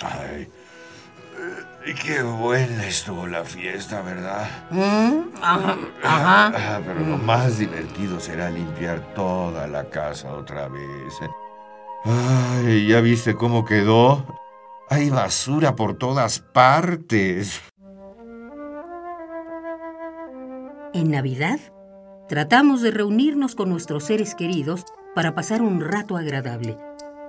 Ay, eh, qué buena estuvo la fiesta, ¿verdad? Ajá, ajá. Ah, pero lo más divertido será limpiar toda la casa otra vez. Ay, ¿ya viste cómo quedó? Hay basura por todas partes. En Navidad, tratamos de reunirnos con nuestros seres queridos para pasar un rato agradable,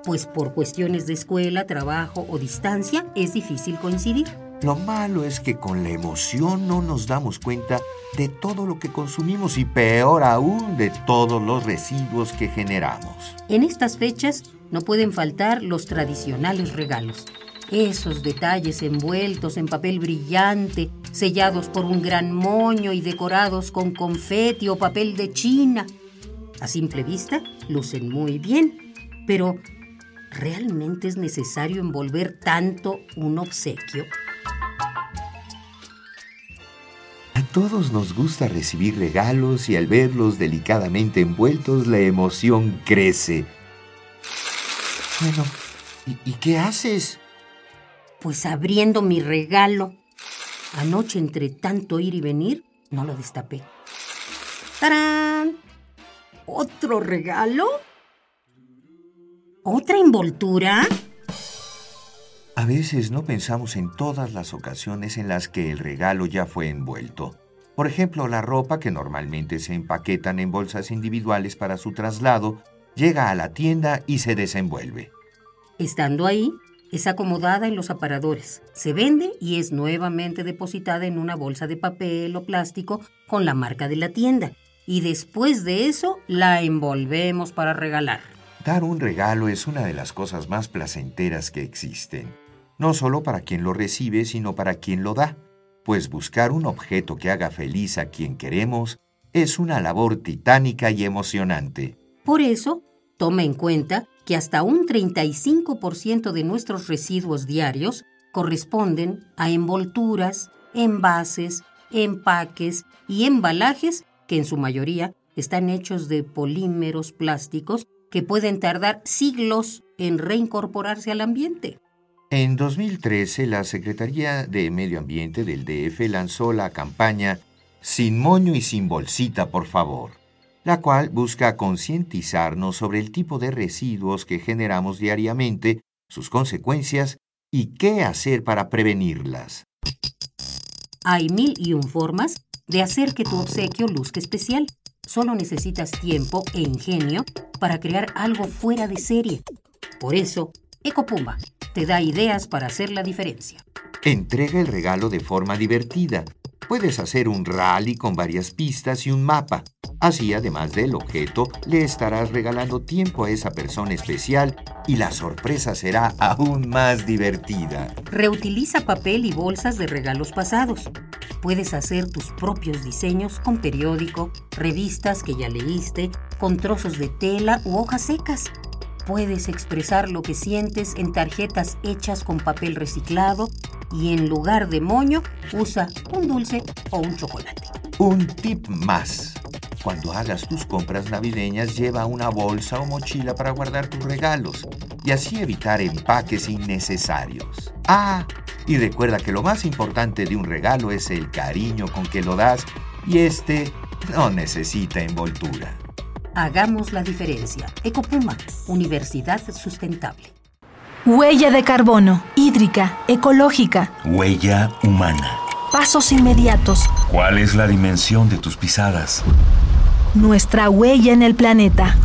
pues por cuestiones de escuela, trabajo o distancia es difícil coincidir. Lo malo es que con la emoción no nos damos cuenta de todo lo que consumimos y peor aún de todos los residuos que generamos. En estas fechas no pueden faltar los tradicionales regalos. Esos detalles envueltos en papel brillante, sellados por un gran moño y decorados con confeti o papel de China. A simple vista, lucen muy bien, pero ¿realmente es necesario envolver tanto un obsequio? A todos nos gusta recibir regalos y al verlos delicadamente envueltos la emoción crece. Bueno, ¿y, y qué haces? Pues abriendo mi regalo. Anoche, entre tanto ir y venir, no lo destapé. ¡Tarán! ¿Otro regalo? ¿Otra envoltura? A veces no pensamos en todas las ocasiones en las que el regalo ya fue envuelto. Por ejemplo, la ropa que normalmente se empaquetan en bolsas individuales para su traslado, llega a la tienda y se desenvuelve. Estando ahí, es acomodada en los aparadores, se vende y es nuevamente depositada en una bolsa de papel o plástico con la marca de la tienda. Y después de eso, la envolvemos para regalar. Dar un regalo es una de las cosas más placenteras que existen, no solo para quien lo recibe, sino para quien lo da, pues buscar un objeto que haga feliz a quien queremos es una labor titánica y emocionante. Por eso, toma en cuenta que hasta un 35% de nuestros residuos diarios corresponden a envolturas, envases, empaques y embalajes que en su mayoría están hechos de polímeros plásticos que pueden tardar siglos en reincorporarse al ambiente. En 2013, la Secretaría de Medio Ambiente del DF lanzó la campaña Sin moño y sin bolsita, por favor, la cual busca concientizarnos sobre el tipo de residuos que generamos diariamente, sus consecuencias y qué hacer para prevenirlas. Hay mil y un formas de hacer que tu obsequio luzca especial. Solo necesitas tiempo e ingenio para crear algo fuera de serie. Por eso, Ecopumba te da ideas para hacer la diferencia. Entrega el regalo de forma divertida. Puedes hacer un rally con varias pistas y un mapa. Así, además del objeto, le estarás regalando tiempo a esa persona especial y la sorpresa será aún más divertida. Reutiliza papel y bolsas de regalos pasados. Puedes hacer tus propios diseños con periódico, revistas que ya leíste, con trozos de tela u hojas secas. Puedes expresar lo que sientes en tarjetas hechas con papel reciclado y en lugar de moño usa un dulce o un chocolate. Un tip más. Cuando hagas tus compras navideñas, lleva una bolsa o mochila para guardar tus regalos y así evitar empaques innecesarios. Ah, y recuerda que lo más importante de un regalo es el cariño con que lo das y este no necesita envoltura. Hagamos la diferencia. Ecopuma, Universidad Sustentable. Huella de carbono, hídrica, ecológica. Huella humana. Pasos inmediatos. ¿Cuál es la dimensión de tus pisadas? Nuestra huella en el planeta.